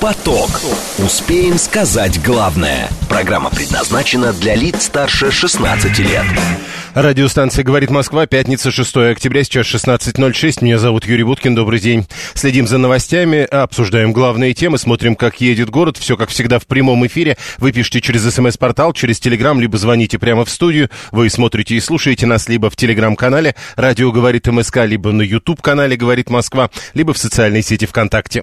Поток. Успеем сказать главное. Программа предназначена для лиц старше 16 лет. Радиостанция «Говорит Москва», пятница, 6 октября, сейчас 16.06. Меня зовут Юрий Буткин, добрый день. Следим за новостями, обсуждаем главные темы, смотрим, как едет город. Все, как всегда, в прямом эфире. Вы пишите через смс-портал, через телеграм, либо звоните прямо в студию. Вы смотрите и слушаете нас либо в телеграм-канале «Радио говорит МСК», либо на YouTube-канале «Говорит Москва», либо в социальной сети ВКонтакте.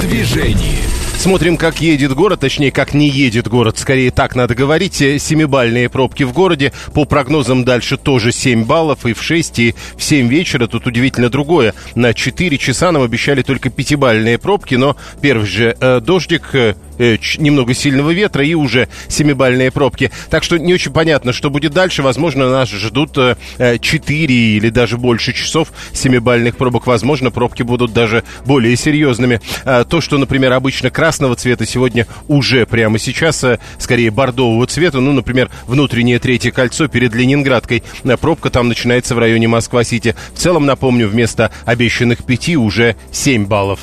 Движении. Смотрим, как едет город, точнее, как не едет город, скорее так надо говорить. Семибальные пробки в городе, по прогнозам дальше тоже 7 баллов, и в 6, и в 7 вечера. Тут удивительно другое. На 4 часа нам обещали только пятибальные пробки, но первый же э, дождик... Э, э, немного сильного ветра и уже семибальные пробки. Так что не очень понятно, что будет дальше. Возможно, нас ждут э, 4 или даже больше часов семибальных пробок. Возможно, пробки будут даже более серьезными. Э, то, что, например, обычно красного цвета сегодня уже прямо сейчас, э, скорее бордового цвета, ну, например, внутреннее третье кольцо перед Ленинградкой. Э, пробка там начинается в районе Москва-Сити. В целом, напомню, вместо обещанных 5 уже 7 баллов.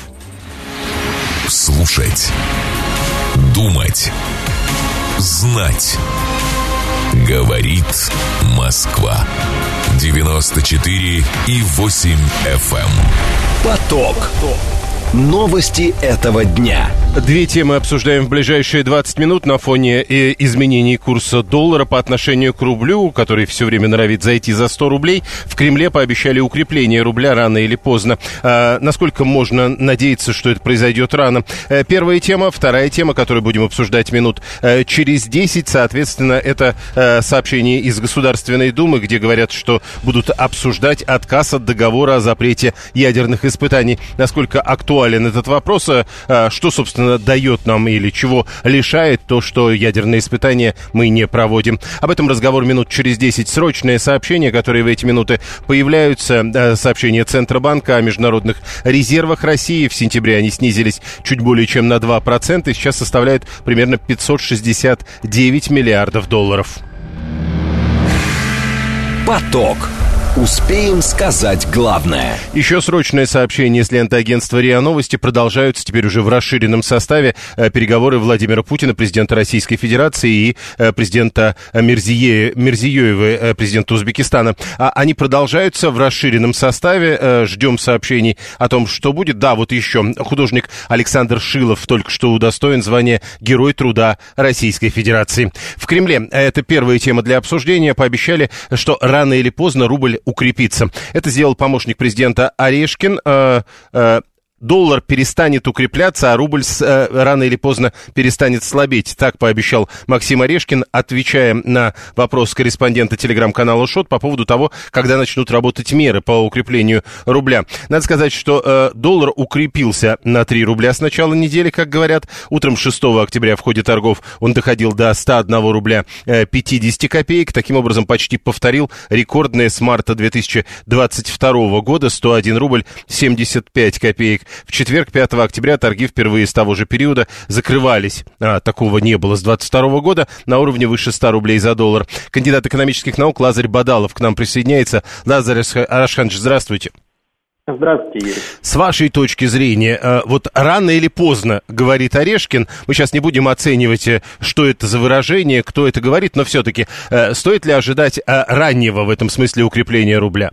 Слушать Думать. Знать. Говорит Москва. 94 и 8 FM. Эм. Поток. Новости этого дня. Две темы обсуждаем в ближайшие 20 минут на фоне э, изменений курса доллара по отношению к рублю, который все время норовит зайти за 100 рублей. В Кремле пообещали укрепление рубля рано или поздно. А, насколько можно надеяться, что это произойдет рано? Э, первая тема. Вторая тема, которую будем обсуждать минут э, через 10. Соответственно, это сообщение из Государственной Думы, где говорят, что будут обсуждать отказ от договора о запрете ядерных испытаний. Насколько актуально актуален этот вопрос. А, а, что, собственно, дает нам или чего лишает то, что ядерные испытания мы не проводим? Об этом разговор минут через 10. Срочные сообщения, которые в эти минуты появляются. А, сообщение Центробанка о международных резервах России. В сентябре они снизились чуть более чем на 2%. И сейчас составляют примерно 569 миллиардов долларов. Поток. Успеем сказать главное. Еще срочное сообщение с ленты агентства РИА Новости продолжаются теперь уже в расширенном составе э, переговоры Владимира Путина, президента Российской Федерации и э, президента Мерзие, Мерзиёева, э, президента Узбекистана. А они продолжаются в расширенном составе. Ждем сообщений о том, что будет. Да, вот еще художник Александр Шилов только что удостоен звания Герой труда Российской Федерации. В Кремле, это первая тема для обсуждения, пообещали, что рано или поздно рубль укрепиться. Это сделал помощник президента Орешкин. Э, э, доллар перестанет укрепляться, а рубль с, э, рано или поздно перестанет слабеть. Так пообещал Максим Орешкин, отвечая на вопрос корреспондента телеграм-канала ШОТ по поводу того, когда начнут работать меры по укреплению рубля. Надо сказать, что э, доллар укрепился на 3 рубля с начала недели, как говорят. Утром 6 октября в ходе торгов он доходил до 101 рубля э, 50 копеек. Таким образом, почти повторил рекордное с марта 2022 года 101 рубль 75 копеек. В четверг, 5 октября, торги впервые с того же периода закрывались. А, такого не было с 22 года на уровне выше 100 рублей за доллар. Кандидат экономических наук Лазарь Бадалов к нам присоединяется. Лазарь Арашханович, здравствуйте. Здравствуйте, Юрий. С вашей точки зрения, э, вот рано или поздно, говорит Орешкин, мы сейчас не будем оценивать, э, что это за выражение, кто это говорит, но все-таки э, стоит ли ожидать раннего в этом смысле укрепления рубля?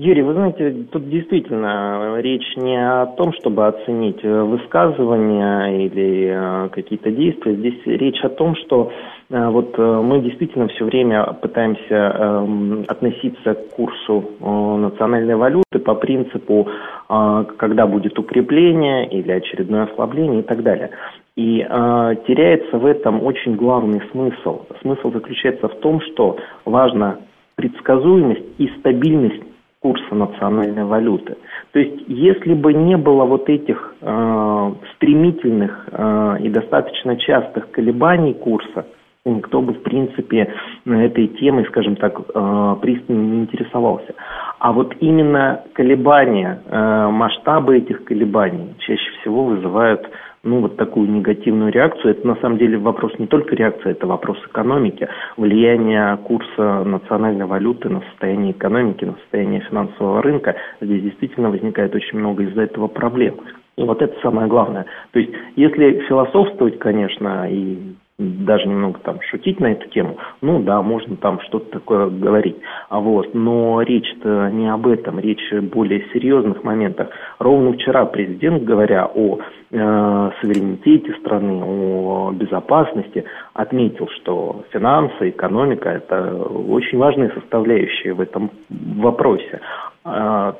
Юрий, вы знаете, тут действительно речь не о том, чтобы оценить э, высказывания или э, какие-то действия. Здесь речь о том, что э, вот мы действительно все время пытаемся эм, относиться к курсу национальной валюты по принципу, когда будет укрепление или очередное ослабление и так далее. И э, теряется в этом очень главный смысл. Смысл заключается в том, что важна предсказуемость и стабильность курса национальной валюты. То есть, если бы не было вот этих э, стремительных э, и достаточно частых колебаний курса, никто бы, в принципе, этой темой, скажем так, э, пристально не интересовался. А вот именно колебания, э, масштабы этих колебаний чаще всего вызывают ну, вот такую негативную реакцию. Это на самом деле вопрос не только реакции, это вопрос экономики, влияние курса национальной валюты на состояние экономики, на состояние финансового рынка. Здесь действительно возникает очень много из-за этого проблем. И вот это самое главное. То есть, если философствовать, конечно, и даже немного там шутить на эту тему, ну да, можно там что-то такое говорить. А вот, но речь-то не об этом, речь о более серьезных моментах. Ровно вчера президент, говоря о э, суверенитете страны, о безопасности, отметил, что финансы, экономика – это очень важные составляющие в этом вопросе. А,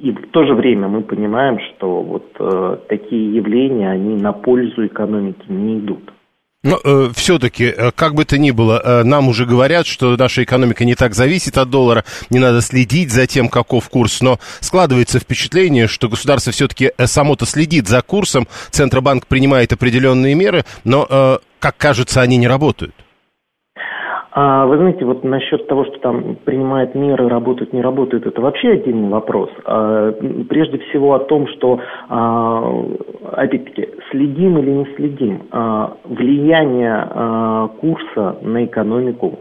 и в то же время мы понимаем, что вот э, такие явления, они на пользу экономики не идут. Но э, все-таки, э, как бы то ни было, э, нам уже говорят, что наша экономика не так зависит от доллара, не надо следить за тем, каков курс, но складывается впечатление, что государство все-таки э, само-то следит за курсом, Центробанк принимает определенные меры, но, э, как кажется, они не работают. А вы знаете, вот насчет того, что там принимает меры, работают, не работают, это вообще отдельный вопрос. А, прежде всего о том, что, а, опять-таки, следим или не следим. А, влияние а, курса на экономику,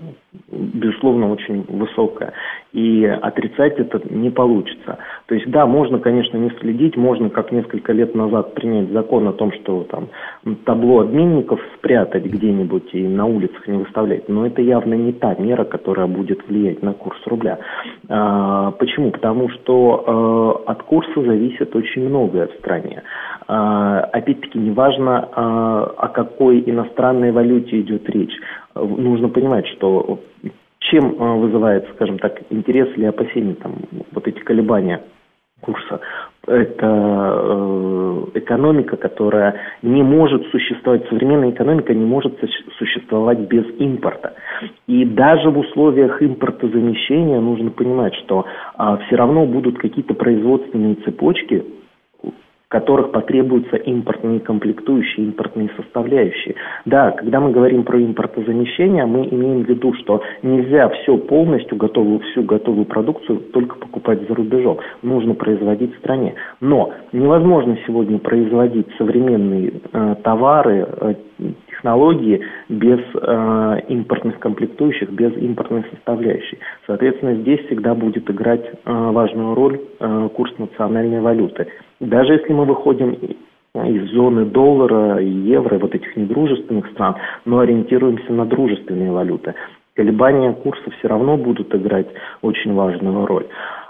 безусловно, очень высокая. И отрицать это не получится. То есть, да, можно, конечно, не следить, можно, как несколько лет назад, принять закон о том, что там табло обменников спрятать где-нибудь и на улицах не выставлять. Но это явно не та мера, которая будет влиять на курс рубля. А, почему? Потому что а, от курса зависит очень многое в стране. А, опять-таки, неважно, а, о какой иностранной валюте идет речь нужно понимать, что чем э, вызывает, скажем так, интерес или опасения там, вот эти колебания курса. Это э, экономика, которая не может существовать, современная экономика не может существовать без импорта. И даже в условиях импортозамещения нужно понимать, что э, все равно будут какие-то производственные цепочки, которых потребуются импортные комплектующие, импортные составляющие. Да, когда мы говорим про импортозамещение, мы имеем в виду, что нельзя все полностью готовую, всю готовую продукцию только покупать за рубежом. Нужно производить в стране. Но невозможно сегодня производить современные э, товары, э, технологии без э, импортных комплектующих, без импортной составляющей. Соответственно, здесь всегда будет играть э, важную роль э, курс национальной валюты. Даже если мы выходим из зоны доллара и евро, вот этих недружественных стран, но ориентируемся на дружественные валюты. Колебания курса все равно будут играть очень важную роль.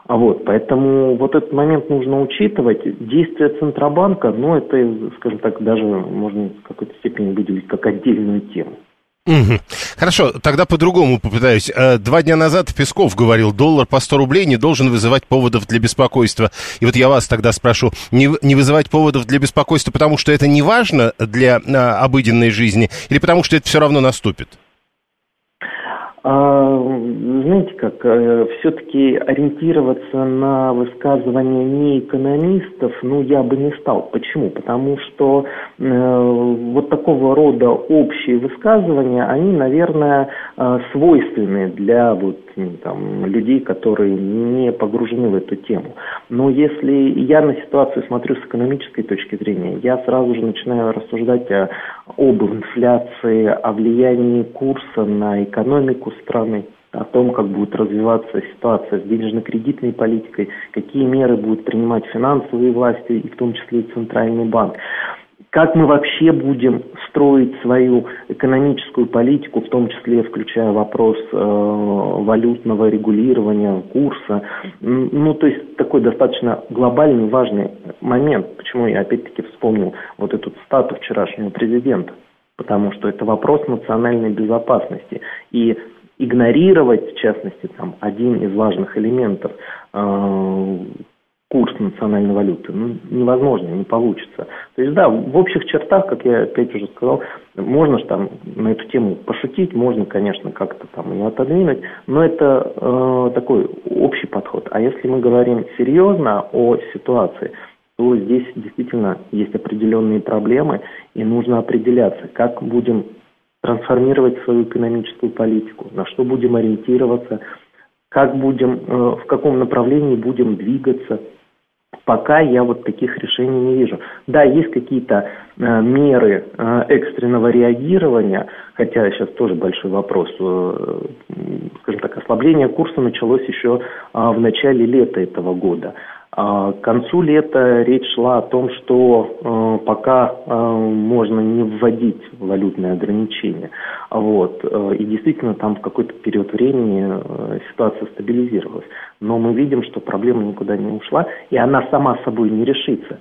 А вот, поэтому вот этот момент нужно учитывать. Действия Центробанка, ну, это, скажем так, даже можно в какой-то степени выделить как отдельную тему. Угу. Хорошо, тогда по-другому попытаюсь. Э, два дня назад Песков говорил, доллар по 100 рублей не должен вызывать поводов для беспокойства. И вот я вас тогда спрошу, не, не вызывать поводов для беспокойства, потому что это не важно для а, обыденной жизни, или потому что это все равно наступит? А, знаете как, э, все-таки ориентироваться на высказывания не экономистов, ну, я бы не стал. Почему? Потому что э, вот такого рода общие высказывания, они, наверное, э, свойственны для вот, там, людей, которые не погружены в эту тему. Но если я на ситуацию смотрю с экономической точки зрения, я сразу же начинаю рассуждать о, об инфляции, о влиянии курса на экономику страны, о том, как будет развиваться ситуация с денежно-кредитной политикой, какие меры будут принимать финансовые власти, и в том числе и Центральный банк. Как мы вообще будем строить свою экономическую политику, в том числе включая вопрос э, валютного регулирования, курса. Ну, то есть такой достаточно глобальный, важный момент. Почему я опять-таки вспомнил вот эту стату вчерашнего президента. Потому что это вопрос национальной безопасности. И игнорировать, в частности, там, один из важных элементов э, курс национальной валюты ну, невозможно, не получится. То есть, да, в общих чертах, как я опять уже сказал, можно же там на эту тему пошутить, можно, конечно, как-то там ее отодвинуть, но это э, такой общий подход. А если мы говорим серьезно о ситуации, то здесь действительно есть определенные проблемы, и нужно определяться, как будем трансформировать свою экономическую политику, на что будем ориентироваться, как будем, э, в каком направлении будем двигаться. Пока я вот таких решений не вижу. Да, есть какие-то э, меры э, экстренного реагирования, хотя сейчас тоже большой вопрос. Э, скажем так, ослабление курса началось еще э, в начале лета этого года. А к концу лета речь шла о том, что э, пока э, можно не вводить валютные ограничения. Вот, э, и действительно там в какой-то период времени ситуация стабилизировалась. Но мы видим, что проблема никуда не ушла, и она сама собой не решится.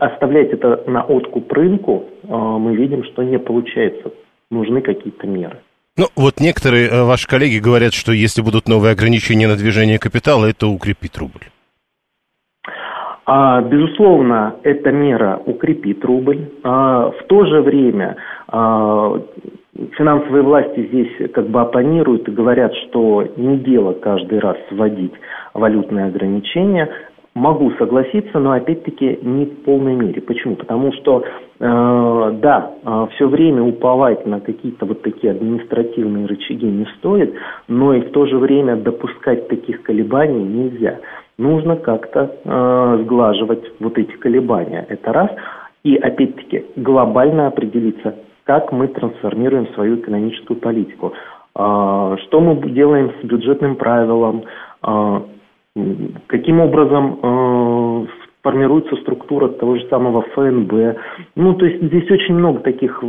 Оставлять это на откуп рынку мы видим, что не получается. Нужны какие-то меры. Ну, вот некоторые ваши коллеги говорят, что если будут новые ограничения на движение капитала, это укрепит рубль. А, безусловно, эта мера укрепит рубль. А, в то же время а, финансовые власти здесь как бы оппонируют и говорят, что не дело каждый раз вводить валютные ограничения. Могу согласиться, но опять-таки не в полной мере. Почему? Потому что, да, э, все время уповать на какие-то вот такие административные рычаги не стоит, но и в то же время допускать таких колебаний нельзя нужно как-то э, сглаживать вот эти колебания. Это раз. И опять-таки глобально определиться, как мы трансформируем свою экономическую политику. Э, что мы делаем с бюджетным правилом, э, каким образом э, формируется структура того же самого ФНБ. Ну, то есть здесь очень много таких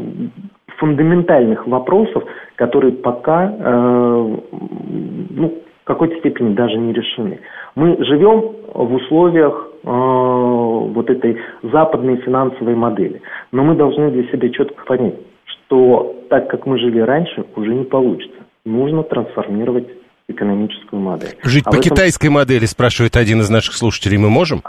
фундаментальных вопросов, которые пока э, ну, какой-то степени даже не решены. Мы живем в условиях э, вот этой западной финансовой модели, но мы должны для себя четко понять, что так как мы жили раньше, уже не получится. Нужно трансформировать экономическую модель. Жить а по этом... китайской модели, спрашивает один из наших слушателей, мы можем?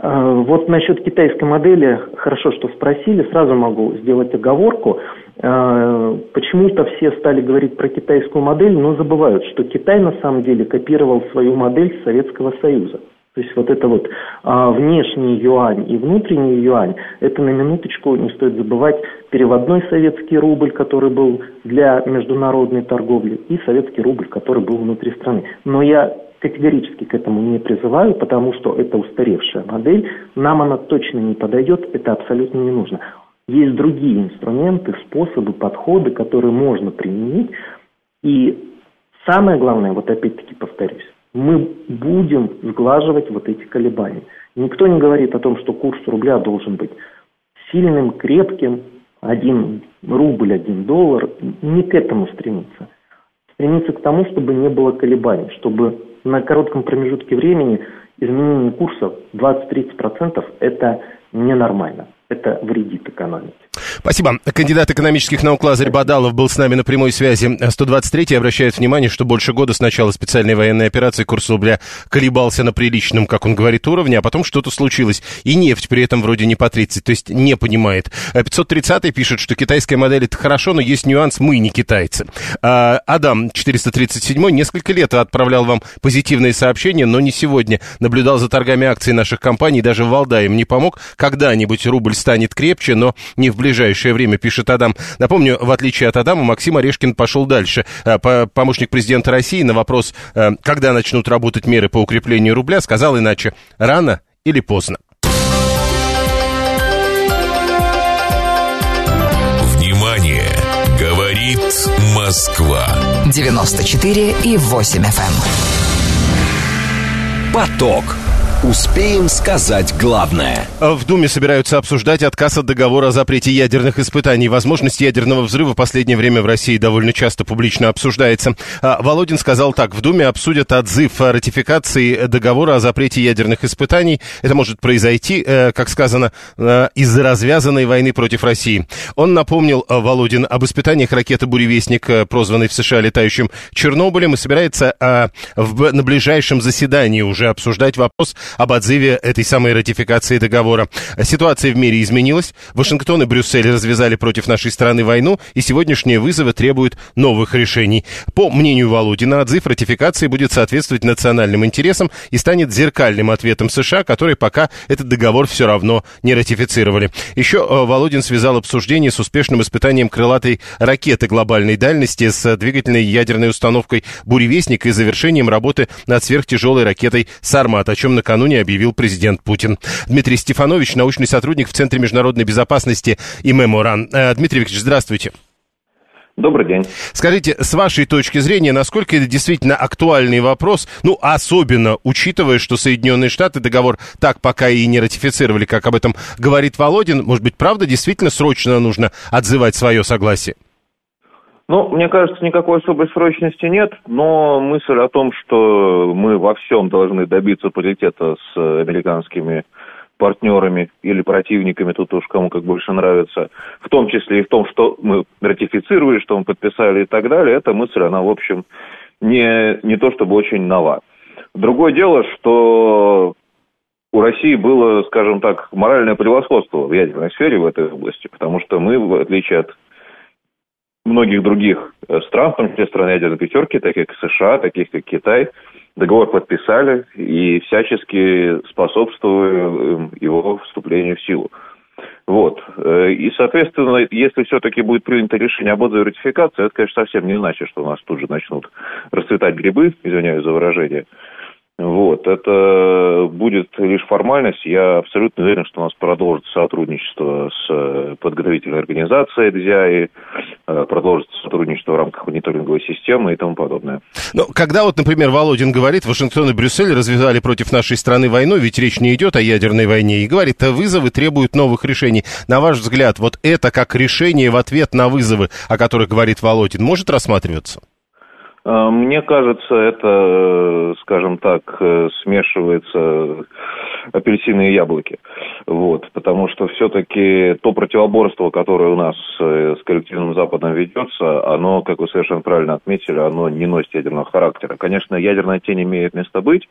Э, вот насчет китайской модели, хорошо, что спросили, сразу могу сделать оговорку. Э, почему-то все стали говорить про китайскую модель, но забывают, что Китай на самом деле копировал свою модель Советского Союза. То есть вот это вот а, внешний юань и внутренний юань, это на минуточку не стоит забывать переводной советский рубль, который был для международной торговли, и советский рубль, который был внутри страны. Но я категорически к этому не призываю, потому что это устаревшая модель, нам она точно не подойдет, это абсолютно не нужно. Есть другие инструменты, способы, подходы, которые можно применить. И самое главное, вот опять-таки повторюсь, мы будем сглаживать вот эти колебания. Никто не говорит о том, что курс рубля должен быть сильным, крепким, один рубль, один доллар. Не к этому стремиться. Стремиться к тому, чтобы не было колебаний, чтобы на коротком промежутке времени изменение курса 20-30% это ненормально. Это вредит экономике. Спасибо. Кандидат экономических наук Лазарь Бадалов был с нами на прямой связи. 123-й обращает внимание, что больше года с начала специальной военной операции курс рубля колебался на приличном, как он говорит, уровне, а потом что-то случилось. И нефть при этом вроде не по 30, то есть не понимает. 530-й пишет, что китайская модель это хорошо, но есть нюанс, мы не китайцы. А, Адам 437 несколько лет отправлял вам позитивные сообщения, но не сегодня. Наблюдал за торгами акций наших компаний, даже в Валдае им не помог. Когда-нибудь рубль станет крепче, но не в ближайшее время, пишет Адам. Напомню, в отличие от Адама, Максим Орешкин пошел дальше. Э, помощник президента России на вопрос, э, когда начнут работать меры по укреплению рубля, сказал иначе. Рано или поздно. Внимание! Говорит Москва. 94 и 8 FM. Эм. Поток. Успеем сказать главное. В Думе собираются обсуждать отказ от договора о запрете ядерных испытаний. Возможность ядерного взрыва в последнее время в России довольно часто публично обсуждается. А, Володин сказал так. В Думе обсудят отзыв о ратификации договора о запрете ядерных испытаний. Это может произойти, э, как сказано, э, из-за развязанной войны против России. Он напомнил, э, Володин, об испытаниях ракеты «Буревестник», прозванной в США летающим Чернобылем, и собирается на ближайшем заседании уже обсуждать вопрос об отзыве этой самой ратификации договора. Ситуация в мире изменилась. Вашингтон и Брюссель развязали против нашей страны войну, и сегодняшние вызовы требуют новых решений. По мнению Володина, отзыв ратификации будет соответствовать национальным интересам и станет зеркальным ответом США, которые пока этот договор все равно не ратифицировали. Еще э, Володин связал обсуждение с успешным испытанием крылатой ракеты глобальной дальности с двигательной ядерной установкой «Буревестник» и завершением работы над сверхтяжелой ракетой «Сармат», о чем накануне накануне объявил президент Путин. Дмитрий Стефанович, научный сотрудник в Центре международной безопасности и Меморан. Э, Дмитрий Викторович, здравствуйте. Добрый день. Скажите, с вашей точки зрения, насколько это действительно актуальный вопрос, ну, особенно учитывая, что Соединенные Штаты договор так пока и не ратифицировали, как об этом говорит Володин, может быть, правда, действительно срочно нужно отзывать свое согласие? Ну, мне кажется, никакой особой срочности нет, но мысль о том, что мы во всем должны добиться паритета с американскими партнерами или противниками, тут уж кому как больше нравится, в том числе и в том, что мы ратифицировали, что мы подписали и так далее, эта мысль, она, в общем, не, не то чтобы очень нова. Другое дело, что у России было, скажем так, моральное превосходство в ядерной сфере в этой области, потому что мы, в отличие от многих других э, стран, в том числе стран ядерной пятерки, таких как США, таких как Китай, договор подписали и всячески способствовали его вступлению в силу. Вот. Э, и, соответственно, если все-таки будет принято решение об отзыве ратификации, это, конечно, совсем не значит, что у нас тут же начнут расцветать грибы, извиняюсь за выражение. Вот, это будет лишь формальность. Я абсолютно уверен, что у нас продолжится сотрудничество с э, подготовительной организацией ДЗИАИ, э, продолжится сотрудничество в рамках мониторинговой системы и тому подобное. Ну, когда вот, например, Володин говорит, Вашингтон и Брюссель развязали против нашей страны войну, ведь речь не идет о ядерной войне, и говорит, а вызовы требуют новых решений. На ваш взгляд, вот это как решение в ответ на вызовы, о которых говорит Володин, может рассматриваться? А, мне кажется, это, скажем так, э, смешивается апельсины и яблоки. Вот, потому что все-таки то противоборство, которое у нас э, с коллективным Западом ведется, оно, как вы совершенно правильно отметили, оно не носит ядерного характера. Конечно, ядерная тень имеет место быть,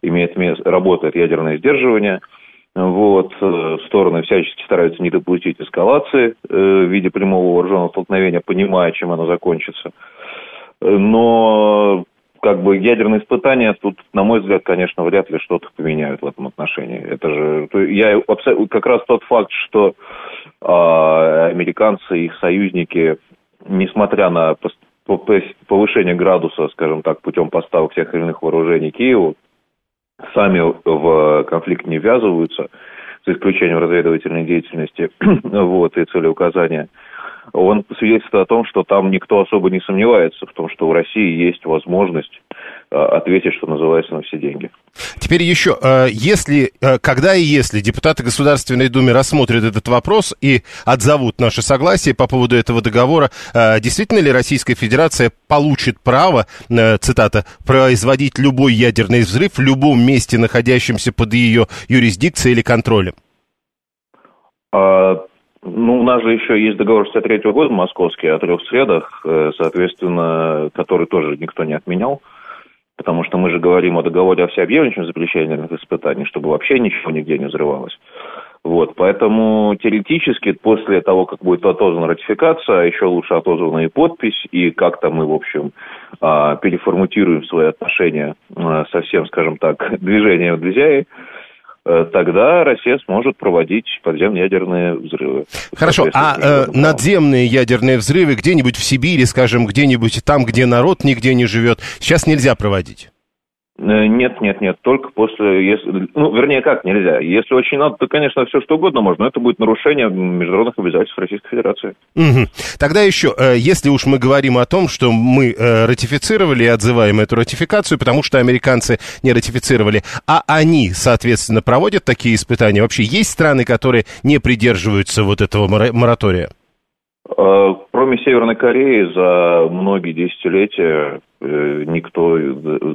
имеет место, работает ядерное сдерживание – вот, э, стороны всячески стараются не допустить эскалации в виде прямого вооруженного столкновения, понимая, чем оно закончится но как бы ядерные испытания тут, на мой взгляд, конечно, вряд ли что-то поменяют в этом отношении. Это же я как раз тот факт, что э, американцы и их союзники, несмотря на повышение градуса, скажем так, путем поставок всех или иных вооружений Киеву, сами в конфликт не ввязываются, за исключением разведывательной деятельности вот, и целеуказания. указания он свидетельствует о том, что там никто особо не сомневается в том, что у России есть возможность э, ответить, что называется, на все деньги. Теперь еще, э, если, э, когда и если депутаты Государственной Думы рассмотрят этот вопрос и отзовут наше согласие по поводу этого договора, действительно ли Российская Федерация получит право, цитата, производить любой ядерный взрыв в любом месте, находящемся под ее юрисдикцией или контролем? А, ну, у нас же еще есть договор 63 года московский о трех средах, э, соответственно, который тоже никто не отменял, потому что мы же говорим о договоре о всеобъемлющем запрещении испытаний, чтобы вообще ничего нигде не взрывалось. Вот, поэтому теоретически после того, как будет отозвана ратификация, а еще лучше отозвана и подпись, и как-то мы, в общем, а, переформатируем свои отношения а, со всем, скажем так, движением Двизяи, Э, тогда Россия сможет проводить подземные ядерные взрывы. Хорошо, а э, надземные ядерные взрывы где-нибудь в Сибири, скажем, где-нибудь там, где народ нигде не живет, сейчас нельзя проводить? Э, нет, нет, нет, только после, если, ну, вернее, как нельзя. Если очень надо, то, конечно, все что угодно можно, но это будет нарушение международных обязательств Российской Федерации. Угу. Тогда еще, э, если уж мы говорим о том, что мы э, ратифицировали и отзываем эту ратификацию, потому что американцы не ратифицировали, а они, соответственно, проводят такие испытания, вообще есть страны, которые не придерживаются вот этого моратория? Кроме Северной Кореи за многие десятилетия Э, никто э,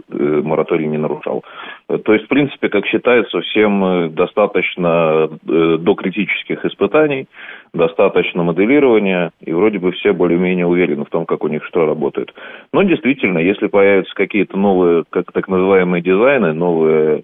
э, мораторий не нарушал. То есть, в принципе, как считается, всем достаточно до критических испытаний, достаточно моделирования, и вроде бы все более-менее уверены в том, как у них что работает. Но действительно, если появятся какие-то новые, как так называемые дизайны, новые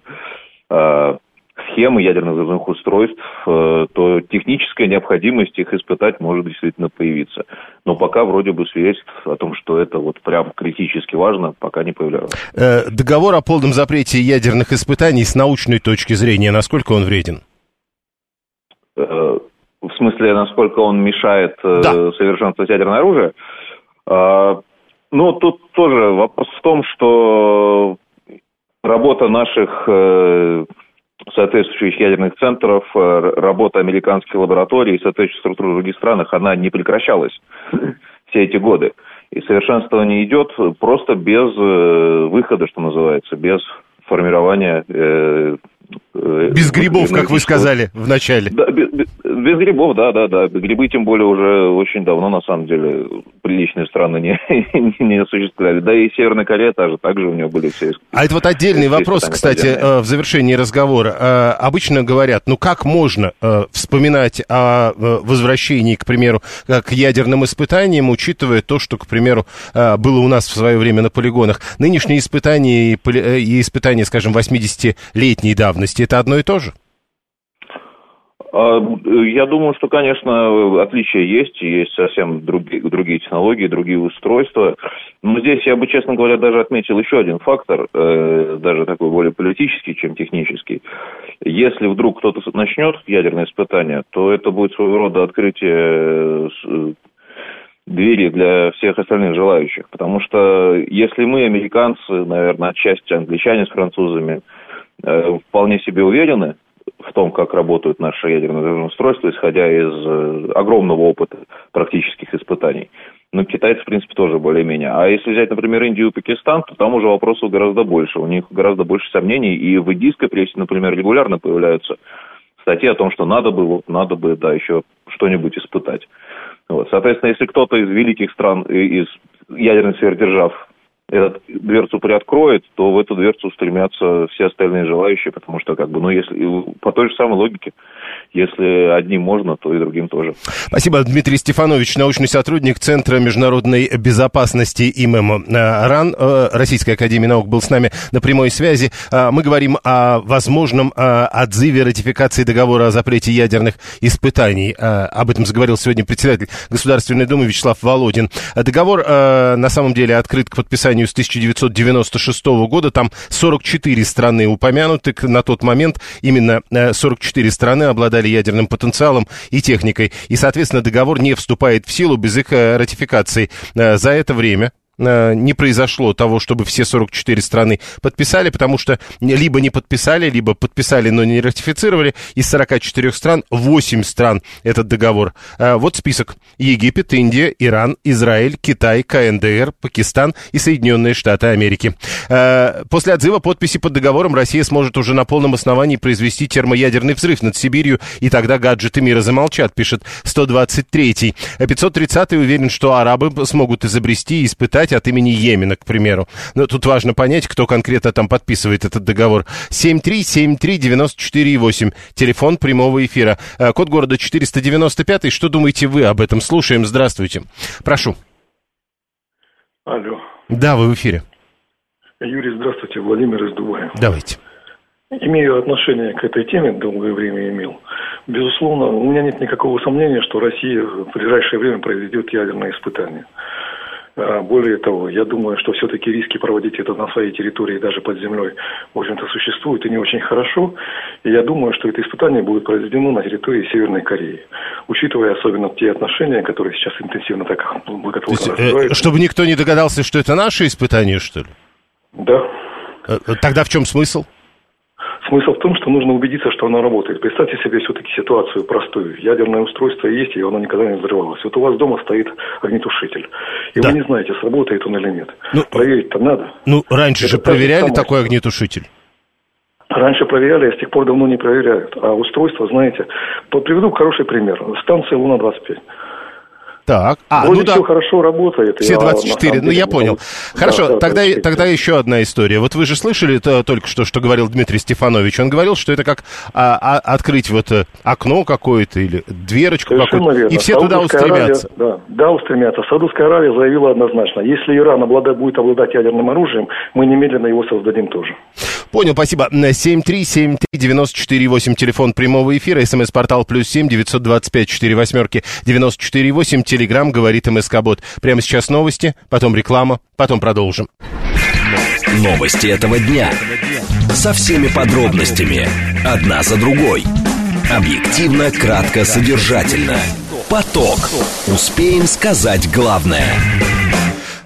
а, схемы ядерных взрывных устройств, э, то техническая необходимость их испытать может действительно появиться. Но пока вроде бы свидетельств о том, что это вот прям критически важно, пока не появлялось. Э, договор о полном запрете ядерных испытаний с научной точки зрения, насколько он вреден? Э, в смысле, насколько он мешает да. совершенствовать ядерное оружие? Ну, тут тоже вопрос в том, что работа наших соответствующих ядерных центров, э, работа американских лабораторий и соответствующих структур других странах, она не прекращалась все эти годы. И совершенствование идет просто без э, выхода, что называется, без формирования э, Э, без грибов, как вы сказали в начале. Да, без, без грибов, да, да, да. Грибы, тем более, уже очень давно, на самом деле, приличные страны не, не осуществляли. Да и Северная Корея тоже, также у нее были все... А это вот отдельный вопрос, кстати, отдельные. Э, в завершении разговора. Э, обычно говорят, ну как можно вспоминать о возвращении, к примеру, к ядерным испытаниям, учитывая то, что, к примеру, было у нас в свое время на полигонах. Нынешние испытания и испытания, скажем, 80-летней давности, это одно и то же? А, я думаю, что, конечно, отличия есть, есть совсем другие, другие технологии, другие устройства. Но здесь я бы, честно говоря, даже отметил еще один фактор, э, даже такой более политический, чем технический. Если вдруг кто-то начнет ядерное испытание, то это будет своего рода открытие э, двери для всех остальных желающих. Потому что если мы, американцы, наверное, отчасти англичане с французами, Э, вполне себе уверены в том, как работают наши ядерные устройства, исходя из э, огромного опыта практических испытаний. Ну, китайцы, в принципе, тоже более-менее. А если взять, например, Индию и Пакистан, то там уже вопросов гораздо больше. У них гораздо больше сомнений. И в индийской прессе, например, регулярно появляются статьи о том, что надо бы, вот, надо бы, да, еще что-нибудь испытать. Вот. Соответственно, если кто-то из великих стран, из ядерных сверхдержав этот дверцу приоткроет, то в эту дверцу стремятся все остальные желающие, потому что, как бы, ну, если по той же самой логике, если одним можно, то и другим тоже. Спасибо, Дмитрий Стефанович, научный сотрудник Центра международной безопасности ИМЭМ РАН, э, Российской Академии Наук, был с нами на прямой связи. А, мы говорим о возможном отзыве ратификации договора о запрете ядерных испытаний. Об этом заговорил сегодня председатель Государственной Думы Вячеслав Володин. Договор на самом деле открыт к подписанию с 1996 года. Там 44 страны упомянуты. На тот момент именно 44 э, страны обладали ядерным потенциалом и техникой. И, соответственно, договор не вступает в силу без их э, ратификации. Э, за это время не произошло того, чтобы все 44 страны подписали, потому что либо не подписали, либо подписали, но не ратифицировали. Из 44 стран 8 стран этот договор. Э, вот список. Египет, Индия, Иран, Израиль, Китай, КНДР, Пакистан и Соединенные Штаты Америки. Э, после отзыва подписи под договором Россия сможет уже на полном основании произвести термоядерный взрыв над Сибирью, и тогда гаджеты мира замолчат, пишет 123-й. 530-й уверен, что арабы смогут изобрести и испытать писать от имени Йемена, к примеру. Но тут важно понять, кто конкретно там подписывает этот договор. 7373948, телефон прямого эфира. Э, код города 495. Что думаете вы об этом? Слушаем. Здравствуйте. Прошу. Алло. Да, вы в эфире. Юрий, здравствуйте. Владимир из Дубая. Давайте. Имею отношение к этой теме, долгое время имел. Безусловно, у меня нет никакого сомнения, что Россия в ближайшее время произведет ядерные испытания. А, более того, я думаю, что все-таки риски проводить это на своей территории, даже под землей, в общем-то, существуют и не очень хорошо. И я думаю, что это испытание будет произведено на территории Северной Кореи, учитывая особенно те отношения, которые сейчас интенсивно так благотворно э, Чтобы никто не догадался, что это наше испытание, что ли? Да. Э, тогда в чем смысл? Смысл в том, что нужно убедиться, что оно работает. Представьте себе все-таки ситуацию простую. Ядерное устройство есть, и оно никогда не взрывалось. Вот у вас дома стоит огнетушитель. И да. вы не знаете, сработает он или нет. Ну, Проверить-то надо. Ну, раньше Это же проверяли такой огнетушитель. Раньше проверяли, а с тех пор давно не проверяют. А устройство, знаете, приведу хороший пример. Станция Луна-25. Так. А, Вроде ну все да. хорошо работает. Все 24, я, ну я понял. Да, хорошо, да, тогда, тогда еще одна история. Вот вы же слышали то, только что, что говорил Дмитрий Стефанович. Он говорил, что это как а, а, открыть вот э, окно какое-то или дверочку какую-то, и все Саудовская туда устремятся. Аравия, да, да, устремятся. Саудовская Аравия заявила однозначно, если Иран обладает, будет обладать ядерным оружием, мы немедленно его создадим тоже. Понял, спасибо. 7373948, телефон прямого эфира, смс-портал плюс 7 925 4 восьмерки 94 8, Телеграм говорит МСК Бот. Прямо сейчас новости, потом реклама, потом продолжим. Новости этого дня. Со всеми подробностями. Одна за другой. Объективно, кратко, содержательно. Поток. Успеем сказать главное.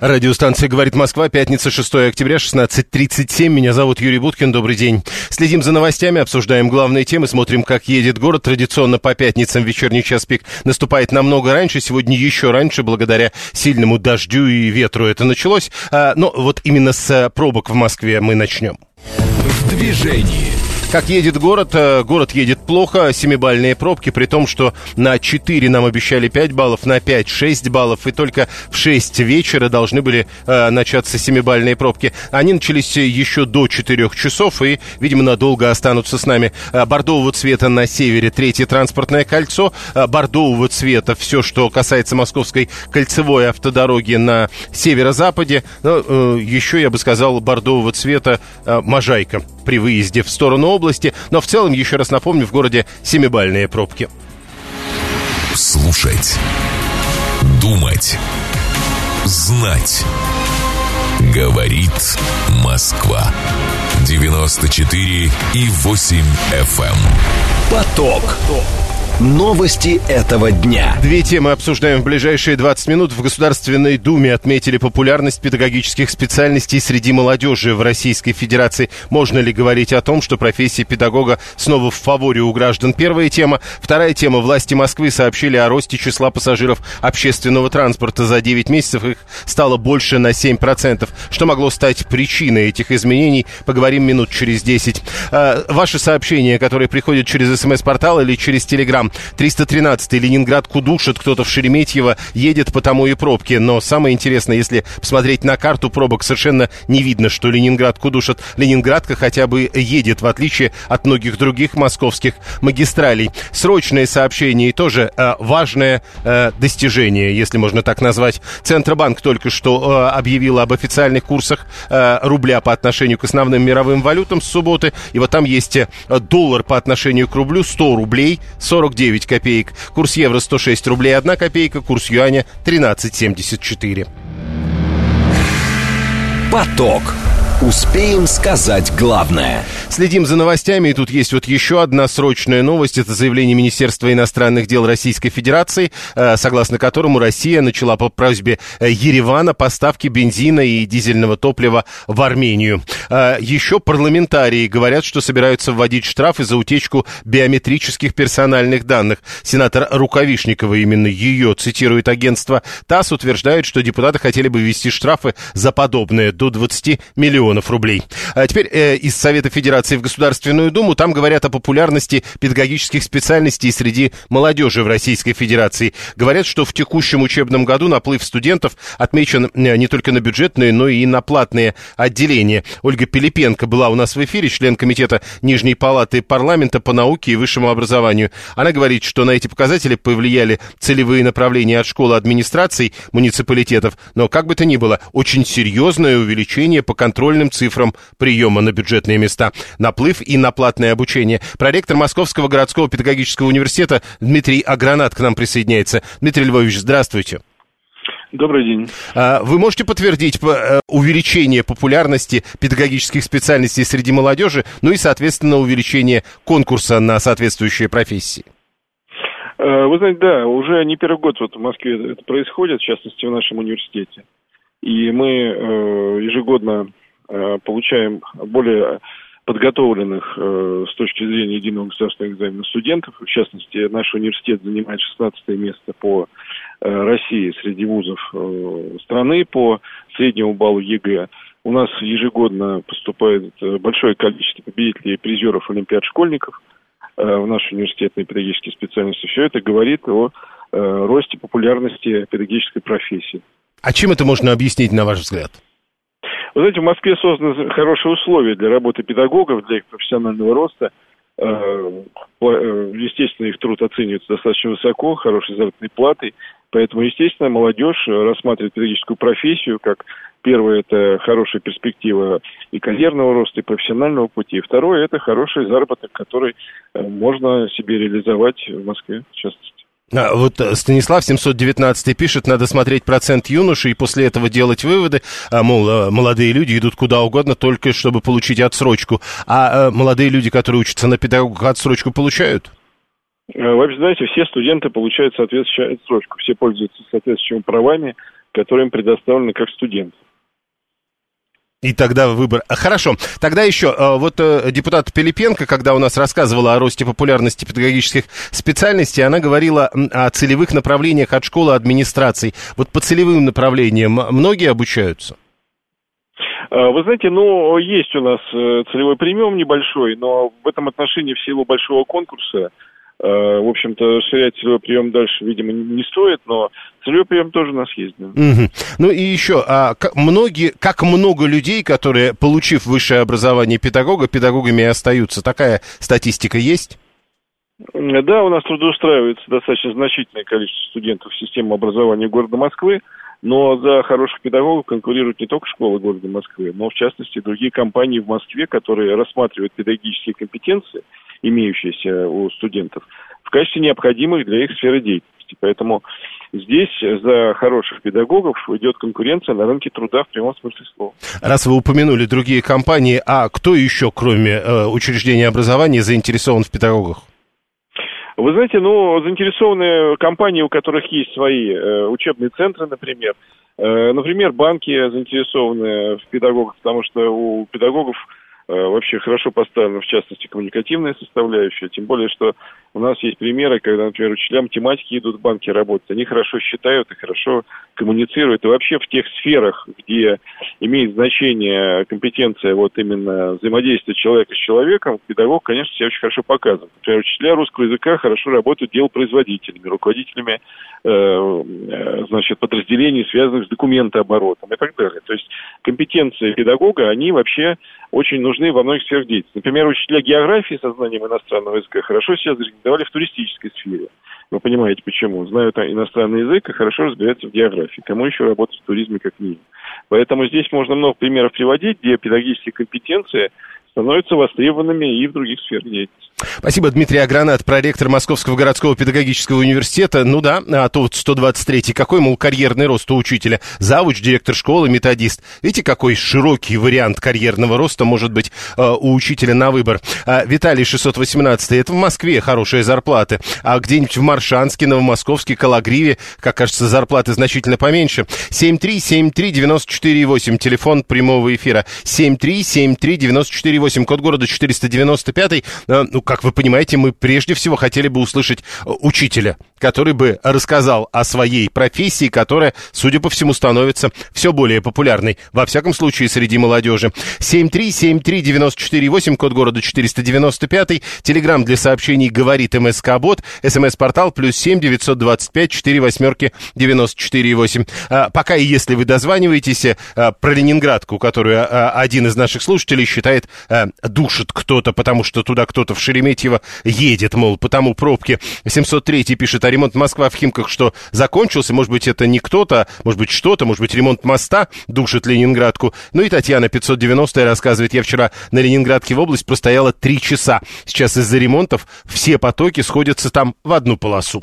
Радиостанция «Говорит Москва», пятница, 6 октября, 16.37. Меня зовут Юрий Буткин, добрый день. Следим за новостями, обсуждаем главные темы, смотрим, как едет город. Традиционно по пятницам вечерний час пик наступает намного раньше, сегодня еще раньше, благодаря сильному дождю и ветру это началось. А, но вот именно с пробок в Москве мы начнем. В движении. Как едет город? Э, город едет плохо, семибальные пробки, при том, что на 4 нам обещали 5 баллов, на 5 6 баллов, и только в 6 вечера должны были э, начаться семибальные пробки. Они начались еще до 4 часов и, видимо, надолго останутся с нами. Э, бордового цвета на севере третье транспортное кольцо, э, бордового цвета все, что касается московской кольцевой автодороги на северо-западе, ну, э, еще, я бы сказал, бордового цвета э, Можайка при выезде в сторону области, но в целом, еще раз напомню, в городе семибальные пробки. Слушать. Думать. Знать. Говорит Москва. 94 и 8 FM. Эм. Поток. Новости этого дня. Две темы обсуждаем в ближайшие 20 минут. В Государственной Думе отметили популярность педагогических специальностей среди молодежи в Российской Федерации. Можно ли говорить о том, что профессия педагога снова в фаворе у граждан? Первая тема. Вторая тема. Власти Москвы сообщили о росте числа пассажиров общественного транспорта. За 9 месяцев их стало больше на 7%. Что могло стать причиной этих изменений? Поговорим минут через 10. А, ваши сообщения, которые приходят через смс-портал или через телеграм 313-й Ленинград кудушит, кто-то в Шереметьево едет, потому и пробки. Но самое интересное, если посмотреть на карту пробок, совершенно не видно, что Ленинград кудушит. Ленинградка хотя бы едет, в отличие от многих других московских магистралей. Срочное сообщение и тоже э, важное э, достижение, если можно так назвать. Центробанк только что э, объявил об официальных курсах э, рубля по отношению к основным мировым валютам с субботы. И вот там есть э, доллар по отношению к рублю 100 рублей 49 9 копеек. Курс евро 106 рублей 1 копейка, курс юаня 13,74. Поток. Успеем сказать главное. Следим за новостями, и тут есть вот еще одна срочная новость. Это заявление Министерства иностранных дел Российской Федерации, э, согласно которому Россия начала по просьбе э, Еревана поставки бензина и дизельного топлива в Армению. Э, еще парламентарии говорят, что собираются вводить штрафы за утечку биометрических персональных данных. Сенатор Рукавишникова, именно ее цитирует агентство ТАСС, утверждает, что депутаты хотели бы ввести штрафы за подобное до 20 миллионов миллионов рублей. А теперь э, из Совета Федерации в Государственную Думу. Там говорят о популярности педагогических специальностей среди молодежи в Российской Федерации. Говорят, что в текущем учебном году наплыв студентов отмечен э, не только на бюджетные, но и на платные отделения. Ольга Пилипенко была у нас в эфире, член комитета Нижней Палаты парламента по науке и высшему образованию. Она говорит, что на эти показатели повлияли целевые направления от школы администраций муниципалитетов, но как бы то ни было, очень серьезное увеличение по контрольным контрольным цифрам приема на бюджетные места, наплыв и на платное обучение. Проректор Московского городского педагогического университета Дмитрий Агранат к нам присоединяется. Дмитрий Львович, здравствуйте. Добрый день. А, вы можете подтвердить э, увеличение популярности педагогических специальностей среди молодежи, ну и, соответственно, увеличение конкурса на соответствующие профессии? Э, вы знаете, да, уже не первый год вот в Москве это происходит, в частности, в нашем университете. И мы э, ежегодно получаем более подготовленных э, с точки зрения единого государственного экзамена студентов. В частности, наш университет занимает 16 место по э, России среди вузов э, страны по среднему баллу ЕГЭ. У нас ежегодно поступает э, большое количество победителей и призеров Олимпиад школьников э, в наши университетные педагогические специальности. Все это говорит о э, росте популярности педагогической профессии. А чем это можно объяснить, на ваш взгляд? Вы знаете, в Москве созданы хорошие условия для работы педагогов, для их профессионального роста. Э, э, естественно, их труд оценивается достаточно высоко, хорошей заработной платой. Поэтому, естественно, молодежь рассматривает педагогическую профессию как Первое – это хорошая перспектива и карьерного роста, и профессионального пути. Второе – это хороший заработок, который э, можно себе реализовать в Москве, в частности. А, вот э, Станислав 719 пишет, надо смотреть процент юношей и после этого делать выводы. А, мол, э, молодые люди идут куда угодно, только чтобы получить отсрочку. А, а молодые люди, которые учатся на педагогах, отсрочку получают? Вообще, знаете, все студенты получают соответствующую отсрочку. Все пользуются соответствующими правами. которые им предоставлены как студентам. И тогда выбор. А, Хорошо. Тогда еще, э, вот э, депутат Пилипенко, когда у нас рассказывала о росте популярности педагогических специальностей, она говорила о целевых направлениях от школы администраций. Вот по целевым направлениям многие обучаются? А, Вы знаете, ну, есть у нас э, целевой премиум небольшой, но в этом отношении в силу большого конкурса, э, в общем-то, расширять целевой прием дальше, видимо, не стоит, но целевой прием тоже у нас есть. да. Мгм. Ну и еще, а как многие, как много людей, которые, получив высшее образование педагога, педагогами и остаются, такая статистика есть? Да, у нас трудоустраивается достаточно значительное количество студентов в систему образования города Москвы, но за хороших педагогов конкурируют не только школы города Москвы, но в частности другие компании в Москве, которые рассматривают педагогические компетенции, имеющиеся у студентов, в качестве необходимых для их сферы деятельности. Поэтому здесь за хороших педагогов идет конкуренция на рынке труда в прямом смысле слова. Раз вы упомянули другие компании, а кто еще, кроме э, учреждения образования, заинтересован в педагогах? Вы знаете, ну, заинтересованные компании, у которых есть свои э, учебные центры, например, Э, например, банки заинтересованы в педагогах, потому что у педагогов вообще хорошо поставлена, в частности, коммуникативная составляющая, тем более, что у нас есть примеры, когда, например, учителя математики идут в банки работать, они хорошо считают и хорошо коммуницируют, и вообще в тех сферах, где имеет значение компетенция вот именно взаимодействия человека с человеком, педагог, конечно, себя очень хорошо показывает. Например, учителя русского языка хорошо работают делопроизводителями, руководителями э, э, значит, подразделений, связанных с документооборотом и так далее. То есть компетенции педагога, они вообще очень нужны во многих сферах деятельности. Например, учителя географии со знанием иностранного языка хорошо себя зарекомендовали в туристической сфере. Вы понимаете, почему. Знают иностранный язык и хорошо разбираются в географии. Кому еще работать в туризме, как минимум. Поэтому здесь можно много примеров приводить, где педагогические компетенции становятся востребованными и в других сферах деятельности. Спасибо, Дмитрий Агранат, проректор Московского городского педагогического университета. Ну да, а то вот 123-й, какой, мол, карьерный рост у учителя? Завуч, директор школы, методист. Видите, какой широкий вариант карьерного роста может быть э, у учителя на выбор. А, Виталий 618 это в Москве хорошие зарплаты, а где-нибудь в Маршанске, Новомосковске, Калагриве, как кажется, зарплаты значительно поменьше. 7373948, телефон прямого эфира. 7373948, код города 495. Э, ну, как вы понимаете, мы прежде всего хотели бы услышать э, учителя, который бы рассказал о своей профессии, которая, судя по всему, становится все более популярной, во всяком случае, среди молодежи. 7373948, код города 495, телеграмм для сообщений «Говорит МСК-бот», смс-портал плюс 7 925 4 восьмерки 94,8. А, пока и если вы дозваниваетесь а, про Ленинградку, которую а, один из наших слушателей считает а, душит кто-то, потому что туда кто-то в Шереметьево едет, мол, потому пробки. 703 пишет, а ремонт Москва в Химках что, закончился? Может быть, это не кто-то, может быть, что-то, может быть, ремонт моста душит Ленинградку. Ну и Татьяна 590 рассказывает, я вчера на Ленинградке в область простояла три часа. Сейчас из-за ремонтов все потоки сходятся там в одну полосу.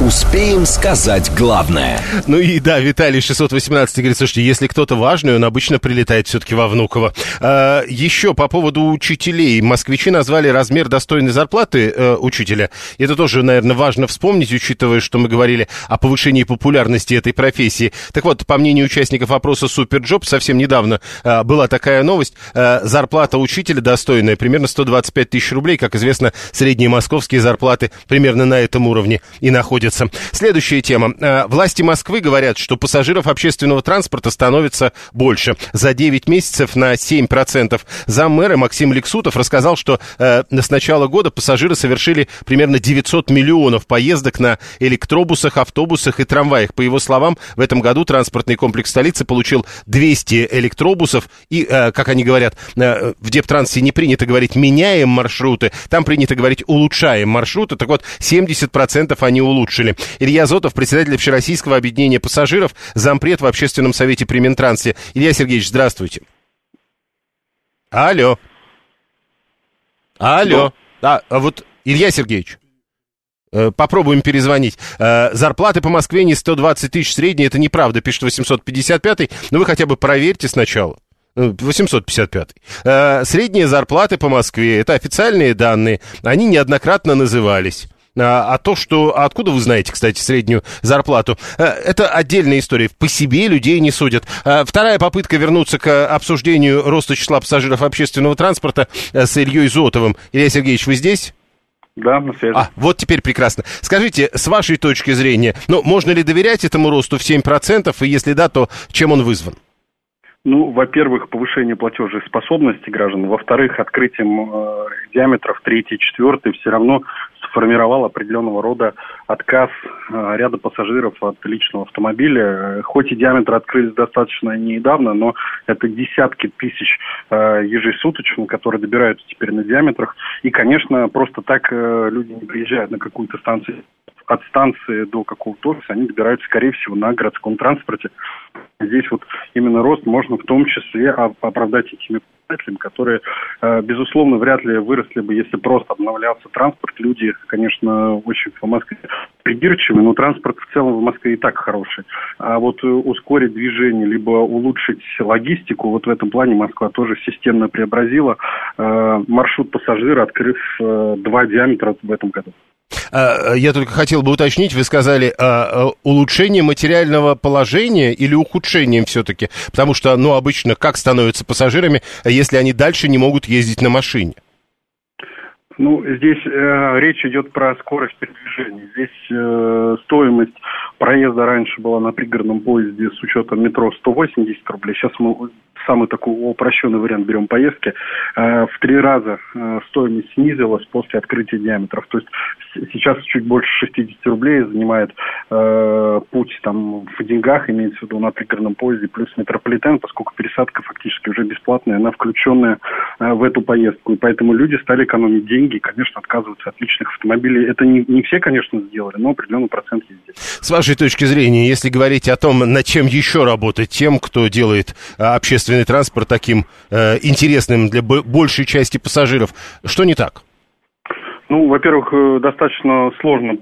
Успеем сказать главное. Ну и да, Виталий 618 говорит, слушайте, если кто-то важный, он обычно прилетает все-таки во Внуково. А, еще по поводу учителей. Москвичи назвали размер достойной зарплаты э, учителя. Это тоже, наверное, важно вспомнить, учитывая, что мы говорили о повышении популярности этой профессии. Так вот, по мнению участников опроса SuperJob, совсем недавно э, была такая новость. Э, зарплата учителя достойная, примерно 125 тысяч рублей. Как известно, средние московские зарплаты примерно на этом уровне и находятся. Следующая тема. Э, Власти Москвы говорят, что пассажиров общественного транспорта становится больше. За 9 месяцев на 7%. Заммэра Максим Лексутов рассказал, что э, с начала года пассажиры совершили примерно 900 миллионов поездок на электробусах, автобусах и трамваях. По его словам, в этом году транспортный комплекс столицы получил 200 электробусов и, э, как они говорят, э, в Дептрансе не принято говорить «меняем маршруты», там принято говорить «улучшаем маршруты». Так вот, 70% они улучшили. Илья Зотов, председатель Всероссийского объединения пассажиров, зампред в Общественном совете при Минтрансе. Илья Сергеевич, здравствуйте. Алло. Алло. А, а вот, Илья Сергеевич. Э, попробуем перезвонить. Э, зарплаты по Москве не 120 тысяч средние, это неправда, пишет 855 но вы хотя бы проверьте сначала. 855. Э, средние зарплаты по Москве, это официальные данные, они неоднократно назывались. А, а то, что... А откуда вы знаете, кстати, среднюю зарплату? Это отдельная история. По себе людей не судят. Вторая попытка вернуться к обсуждению роста числа пассажиров общественного транспорта с Ильей Зотовым. Илья Сергеевич, вы здесь? Да, на связи. А, вот теперь прекрасно. Скажите, с вашей точки зрения, ну, можно ли доверять этому росту в 7%, и если да, то чем он вызван? Ну, во-первых, повышение платежной способности граждан. Во-вторых, открытием э, диаметров 3 и 4 все равно сформировал определенного рода отказ э, ряда пассажиров от личного автомобиля. Хоть и диаметры открылись достаточно недавно, но это десятки тысяч э, ежесуточно, которые добираются теперь на диаметрах. И, конечно, просто так э, люди не приезжают на какую-то станцию от станции до какого-то офиса, они добираются, скорее всего, на городском транспорте. Здесь вот именно рост можно в том числе оправдать этими показателями, которые, э, безусловно, вряд ли выросли бы, если просто обновлялся транспорт. Люди, конечно, очень в Москве придирчивы, но транспорт в целом в Москве и так хороший. А вот ускорить движение, либо улучшить логистику, вот в этом плане Москва тоже системно преобразила э, маршрут пассажира, открыв э, два диаметра в этом году. А, я только хотел бы уточнить, вы сказали а, а, улучшение материального положения или ухудшением все-таки? Потому что, ну, обычно как становятся пассажирами, если они дальше не могут ездить на машине? Ну, здесь э, речь идет про скорость передвижения. Здесь э, стоимость проезда раньше была на пригородном поезде с учетом метро 180 рублей. Сейчас мы самый такой упрощенный вариант берем поездки, э, в три раза э, стоимость снизилась после открытия диаметров. То есть сейчас чуть больше 60 рублей занимает э, путь там в деньгах, имеется в виду на пригородном поезде, плюс метрополитен, поскольку пересадка фактически уже бесплатная, она включенная в эту поездку. И поэтому люди стали экономить деньги и, конечно, отказываться от личных автомобилей. Это не, не все, конечно, сделали, но определенный процент есть. С вашей точки зрения, если говорить о том, над чем еще работать тем, кто делает э, общественный транспорт таким э, интересным для большей части пассажиров, что не так? Ну, во-первых, э, достаточно сложно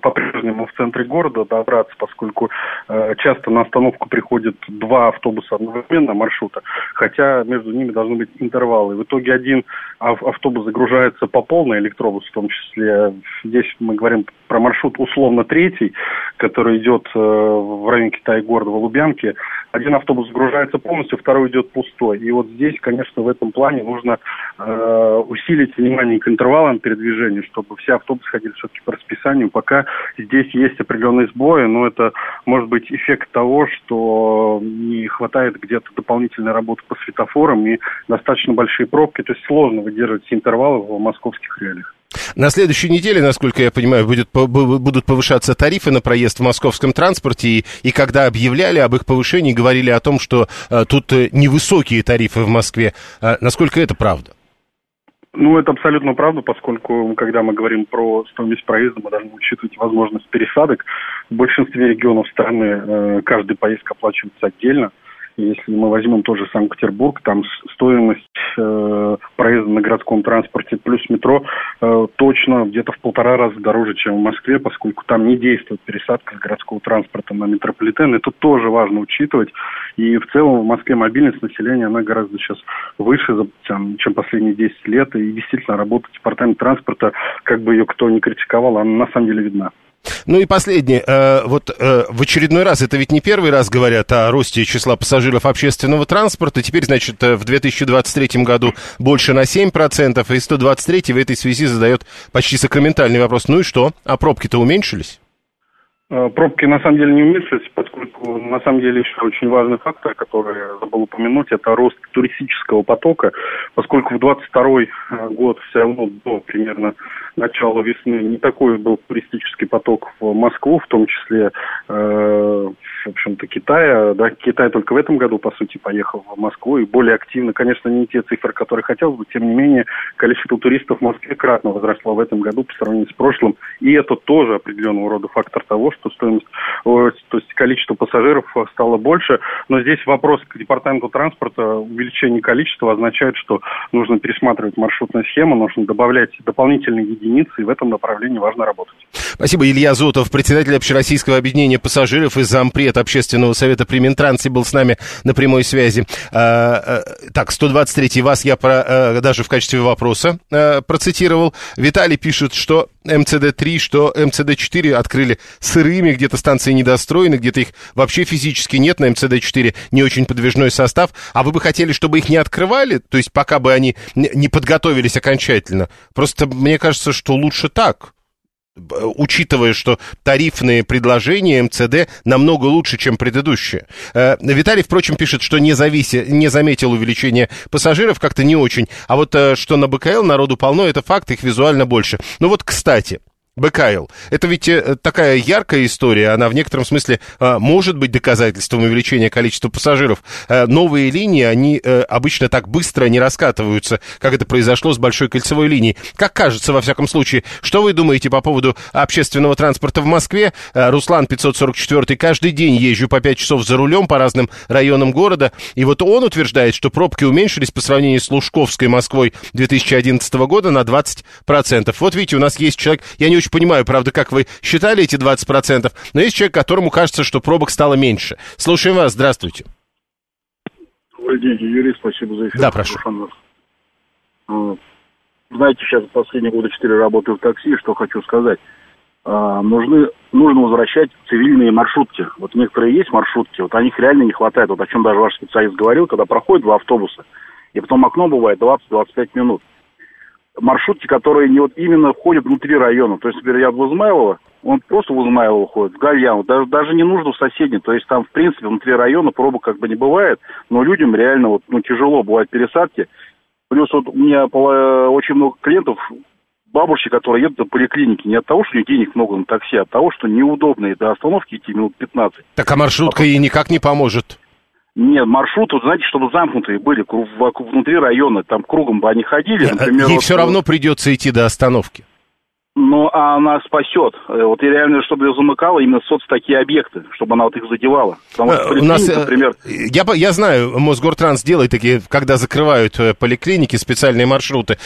по-прежнему в центре города добраться, поскольку э, часто на остановку приходят два автобуса одновременно маршрута, хотя между ними должны быть интервалы. В итоге один автобус загружается по полной, электробус в том числе. Здесь мы говорим про маршрут условно третий, который идет э, в районе Китая города в Лубянке. Один автобус загружается полностью, второй идет пустой. И вот здесь, конечно, в этом плане нужно э, усилить внимание к интервалам передвижения, чтобы все автобусы ходили все-таки по расписанию. Пока здесь есть определенные сбои, но это может быть эффект того, что не хватает где-то дополнительной работы по светофорам и достаточно большие пробки. То есть сложно выдерживать все интервалы в московских реалиях. На следующей неделе, насколько я понимаю, будет, будут повышаться тарифы на проезд в московском транспорте. И, и когда объявляли об их повышении, говорили о том, что э, тут невысокие тарифы в Москве. А насколько это правда? Ну, это абсолютно правда, поскольку, когда мы говорим про стоимость проезда, мы должны учитывать возможность пересадок. В большинстве регионов страны э, каждая поездка оплачивается отдельно. Если мы возьмем тот же Санкт-Петербург, там стоимость э, проезда на городском транспорте плюс метро э, точно где-то в полтора раза дороже, чем в Москве, поскольку там не действует пересадка с городского транспорта на метрополитен. Это тоже важно учитывать. И в целом в Москве мобильность населения, она гораздо сейчас выше, чем последние 10 лет. И действительно работа департамента транспорта, как бы ее кто ни критиковал, она на самом деле видна. Ну и последнее. Э, вот э, в очередной раз, это ведь не первый раз говорят о росте числа пассажиров общественного транспорта. Теперь, значит, э, в 2023 году больше на 7%, и 123 в этой связи задает почти сакраментальный вопрос. Ну и что? А пробки-то уменьшились? Э, пробки на самом деле не уменьшились, поскольку на самом деле еще очень важный фактор, который я забыл упомянуть, это рост туристического потока, поскольку в 22 э, год все равно до примерно начала весны не такой был туристический поток в Москву, в том числе э, в общем-то, Китая. Да, Китай только в этом году, по сути, поехал в Москву и более активно. Конечно, не те цифры, которые хотелось бы, тем не менее, количество туристов в Москве кратно возросло в этом году по сравнению с прошлым. И это тоже определенного рода фактор того, что стоимость, то есть количество пассажиров стало больше. Но здесь вопрос к департаменту транспорта. Увеличение количества означает, что нужно пересматривать маршрутную схему, нужно добавлять дополнительные единицы, и в этом направлении важно работать. Спасибо. Илья Зотов, председатель Общероссийского объединения пассажиров и зампред Общественного совета при Минтрансе был с нами на прямой связи. А, а, так, 123 вас я про, а, даже в качестве вопроса а, процитировал. Виталий пишет, что МЦД-3, что МЦД-4 открыли сырыми, где-то станции недостроены, где-то их вообще физически нет, на МЦД-4 не очень подвижной состав. А вы бы хотели, чтобы их не открывали? То есть пока бы они не подготовились окончательно? Просто мне кажется, что лучше так учитывая, что тарифные предложения МЦД намного лучше, чем предыдущие. Э, Виталий, впрочем, пишет, что не, зависи, не заметил увеличения пассажиров, как-то не очень. А вот э, что на БКЛ народу полно, это факт, их визуально больше. Ну вот, кстати, БКЛ. Это ведь э, такая яркая история, она в некотором смысле э, может быть доказательством увеличения количества пассажиров. Э, новые линии, они обычно так быстро не раскатываются, как это произошло с Большой кольцевой линией. Как кажется, во всяком случае, что вы думаете по поводу общественного транспорта в Москве? Руслан 544 каждый день езжу по 5 часов за рулем по разным районам города, и вот он утверждает, что пробки уменьшились по сравнению с Лужковской Москвой 2011 года на 20%. Вот видите, у нас есть человек, я не очень очень понимаю, правда, как вы считали эти 20%, но есть человек, которому кажется, что пробок стало меньше. Слушаем вас, здравствуйте. Добрый день, Юрий, спасибо за эфир. Да, прошу. Знаете, сейчас последние года четыре работаю в такси, что хочу сказать. А, нужны, нужно возвращать цивильные маршрутки. Вот некоторые есть маршрутки, вот о них реально не хватает. Вот о чем даже ваш специалист говорил, когда проходит два автобуса, и потом окно бывает 20-25 минут маршрутки, которые не вот именно входят внутри района. То есть, например, я в Измайлово, он просто в Измайлово ходит, в Гальяну, даже, даже не нужно в соседний. То есть там, в принципе, внутри района пробок как бы не бывает, но людям реально вот, ну, тяжело бывают пересадки. Плюс вот у меня очень много клиентов, бабушки, которые едут до поликлиники, не от того, что у них денег много на такси, а от того, что неудобно и до остановки идти минут 15. Так а маршрутка а, ей никак не поможет. Нет, маршрут, вот, знаете, чтобы замкнутые были внутри района, там кругом бы они ходили, например... Ей вот, все равно придется идти до остановки. Но она спасет. Э, вот и реально, чтобы ее замыкало, именно соц такие объекты, чтобы она вот их задевала. Потому что э, у нас, э, например... Я, я знаю, Мосгортранс делает такие, когда закрывают поликлиники, специальные маршруты.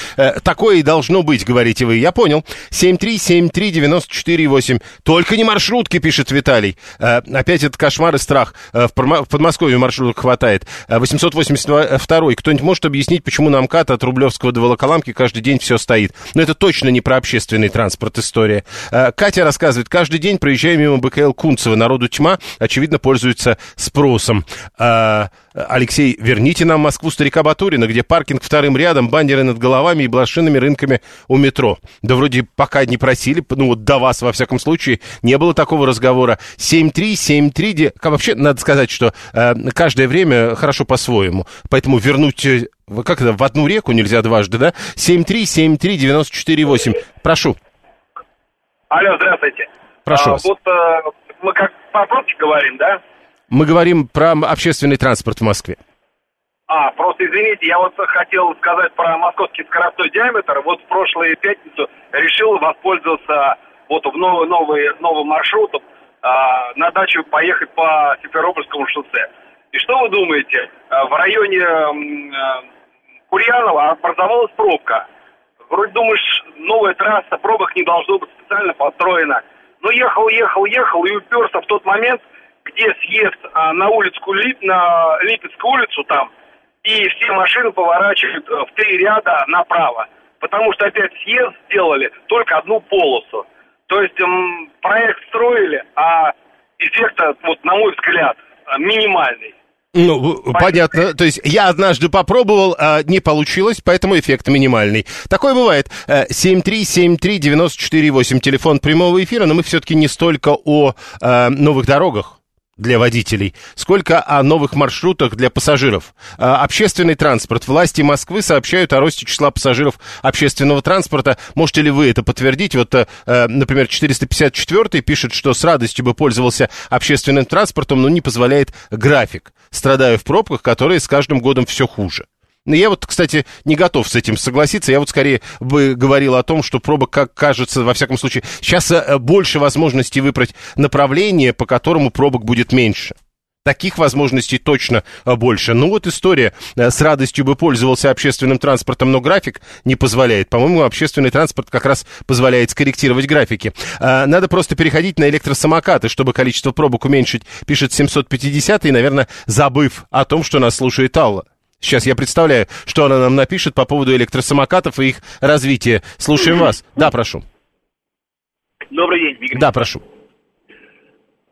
Такое и должно быть, говорите вы. Я понял. 7373948. Только не маршрутки, пишет Виталий. Опять это кошмар и страх. В Подмосковье маршруток хватает. 882. Кто-нибудь может объяснить, почему на МКАД от Рублевского до Волоколамки каждый день все стоит? Но это точно не про общественный транспорт транспорт история. Э, Катя рассказывает, каждый день проезжая мимо БКЛ Кунцева, народу тьма, очевидно, пользуется спросом. Э, Алексей, верните нам Москву старика Батурина, где паркинг вторым рядом, баннеры над головами и блошиными рынками у метро. Да вроде пока не просили, ну вот до вас, во всяком случае, не было такого разговора. 7-3, вообще, надо сказать, что э, каждое время хорошо по-своему. Поэтому вернуть как это, в одну реку нельзя дважды, да? 7373948. Прошу. Алло, здравствуйте. Прошу а, вас. Вот а, мы как по пробке говорим, да? Мы говорим про общественный транспорт в Москве. А, просто извините, я вот хотел сказать про московский скоростной диаметр. Вот в прошлую пятницу решил воспользоваться вот в новый, новый, новым маршрутом а, на дачу поехать по Симферопольскому шоссе. И что вы думаете? А, в районе а, Курьянова образовалась пробка вроде думаешь, новая трасса, пробок не должно быть специально построена. Но ехал, ехал, ехал и уперся в тот момент, где съезд а, на улицу Лип, на Липецкую улицу там, и все машины поворачивают а, в три ряда направо. Потому что опять съезд сделали только одну полосу. То есть м, проект строили, а эффект, вот на мой взгляд, минимальный. Ну, понятно. То есть я однажды попробовал, а не получилось, поэтому эффект минимальный. Такое бывает. 7373948, э, телефон прямого эфира, но мы все-таки не столько о э, новых дорогах. Для водителей, сколько о новых маршрутах для пассажиров. А, общественный транспорт. Власти Москвы сообщают о росте числа пассажиров общественного транспорта. Можете ли вы это подтвердить? Вот, э, например, 454 пишет, что с радостью бы пользовался общественным транспортом, но не позволяет график. Страдаю в пробках, которые с каждым годом все хуже. Но я вот, кстати, не готов с этим согласиться. Я вот скорее бы говорил о том, что пробок, как кажется, во всяком случае, сейчас э, больше возможностей выбрать направление, по которому пробок будет меньше. Таких возможностей точно э, больше. Ну вот история. Э, с радостью бы пользовался общественным транспортом, но график не позволяет. По-моему, общественный транспорт как раз позволяет скорректировать графики. Надо просто переходить на электросамокаты, чтобы количество пробок уменьшить, пишет 750 и, наверное, забыв о том, что нас слушает Алла. Сейчас я представляю, что она нам напишет по поводу электросамокатов и их развития. Слушаем вас. Да, прошу. Добрый день, Игорь. Да, прошу.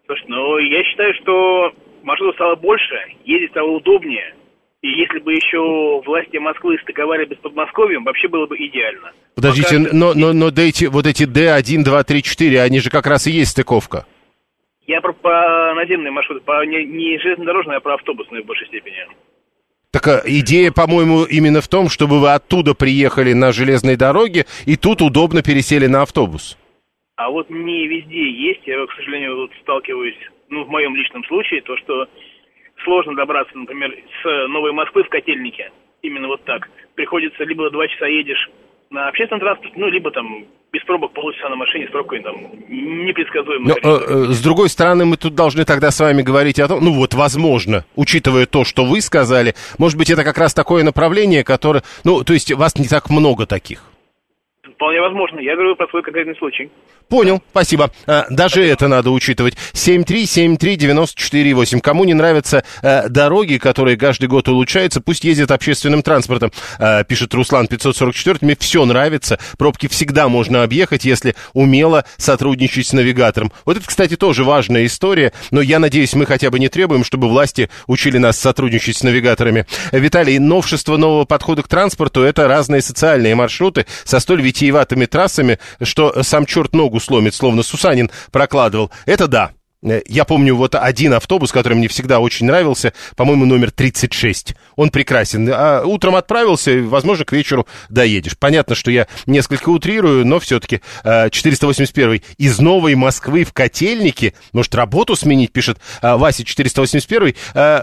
Слушай, ну, я считаю, что маршрутов стало больше, ездить стало удобнее. И если бы еще власти Москвы стыковали бы с Подмосковьем, вообще было бы идеально. Подождите, Пока... но, но, но эти, вот эти D1, 2, 3, 4, они же как раз и есть стыковка. Я про, по наземные маршруты, по, не, не железнодорожные, а про автобусные в большей степени. Так а, идея, по-моему, именно в том, чтобы вы оттуда приехали на железной дороге и тут удобно пересели на автобус. А вот не везде есть, я, к сожалению, вот сталкиваюсь, ну, в моем личном случае, то, что сложно добраться, например, с Новой Москвы в Котельнике, именно вот так. Приходится либо два часа едешь на общественном транспорте, ну, либо там без пробок полчаса на машине с пробкой там непредсказуемо. Но, э, э, с другой стороны, мы тут должны тогда с вами говорить о том, ну вот, возможно, учитывая то, что вы сказали, может быть, это как раз такое направление, которое, ну, то есть вас не так много таких. Вполне возможно. Я говорю про свой конкретный случай. Понял, спасибо. А, даже это надо учитывать. 7373948. Кому не нравятся а, дороги, которые каждый год улучшаются, пусть ездят общественным транспортом, а, пишет Руслан 544. Мне все нравится. Пробки всегда можно объехать, если умело сотрудничать с навигатором. Вот это, кстати, тоже важная история, но я надеюсь, мы хотя бы не требуем, чтобы власти учили нас сотрудничать с навигаторами. Виталий, новшество нового подхода к транспорту – это разные социальные маршруты со столь витиеватыми витиеватыми трассами, что сам черт ногу сломит, словно Сусанин прокладывал. Это да. Э, я помню вот один автобус, который мне всегда очень нравился, по-моему, номер 36. Он прекрасен. А утром отправился, возможно, к вечеру доедешь. Понятно, что я несколько утрирую, но все-таки 481 э, из Новой Москвы в Котельнике, может, работу сменить, пишет э, Вася 481.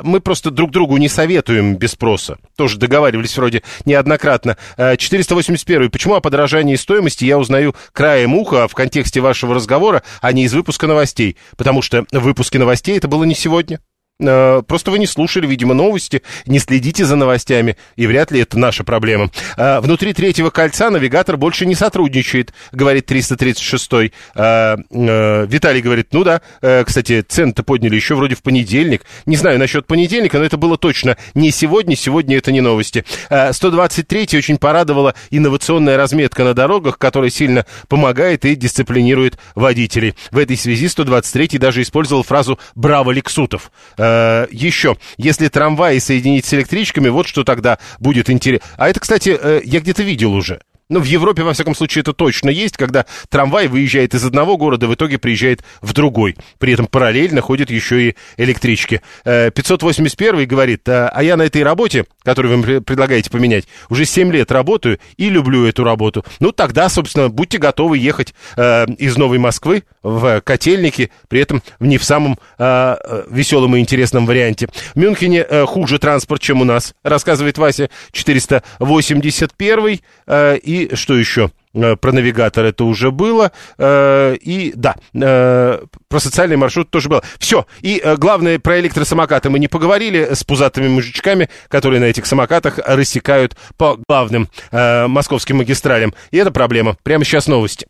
Мы просто друг другу не советуем без спроса. Тоже договаривались вроде неоднократно. 481. Почему о подорожании стоимости я узнаю краем уха в контексте вашего разговора, а не из выпуска новостей? Потому что в выпуске новостей это было не сегодня. Э, просто вы не слушали, видимо, новости, не следите за новостями, и вряд ли это наша проблема. Э, внутри третьего кольца навигатор больше не сотрудничает, говорит 336-й. Э, Виталий говорит, ну да, кстати, цены-то подняли еще вроде в понедельник. Не знаю насчет понедельника, но это было точно не сегодня, сегодня это не новости. 123-й очень порадовала инновационная разметка на дорогах, которая сильно помогает и дисциплинирует водителей. В этой связи 123-й даже использовал фразу «Браво, Лексутов». Э, еще, если трамваи соединить с электричками, вот что тогда будет интересно. А это, кстати, э, я где-то видел уже. Ну, в Европе, во всяком случае, это точно есть, когда трамвай выезжает из одного города, в итоге приезжает в другой. При этом параллельно ходят еще и электрички. 581 э, говорит, а я на этой работе, которую вы предлагаете поменять, уже 7 лет работаю и люблю эту работу. Ну, тогда, собственно, будьте готовы ехать э, из Новой Москвы в Котельники, при этом не в самом э, веселом и интересном варианте. В Мюнхене хуже транспорт, чем у нас, рассказывает Вася 481 и и что еще? Э, про навигатор это уже было. Э, и да, э, про социальный маршрут тоже было. Все. И главное, про электросамокаты мы не поговорили с пузатыми мужичками, которые на этих самокатах рассекают по главным московским магистралям. И это проблема. Прямо сейчас новости.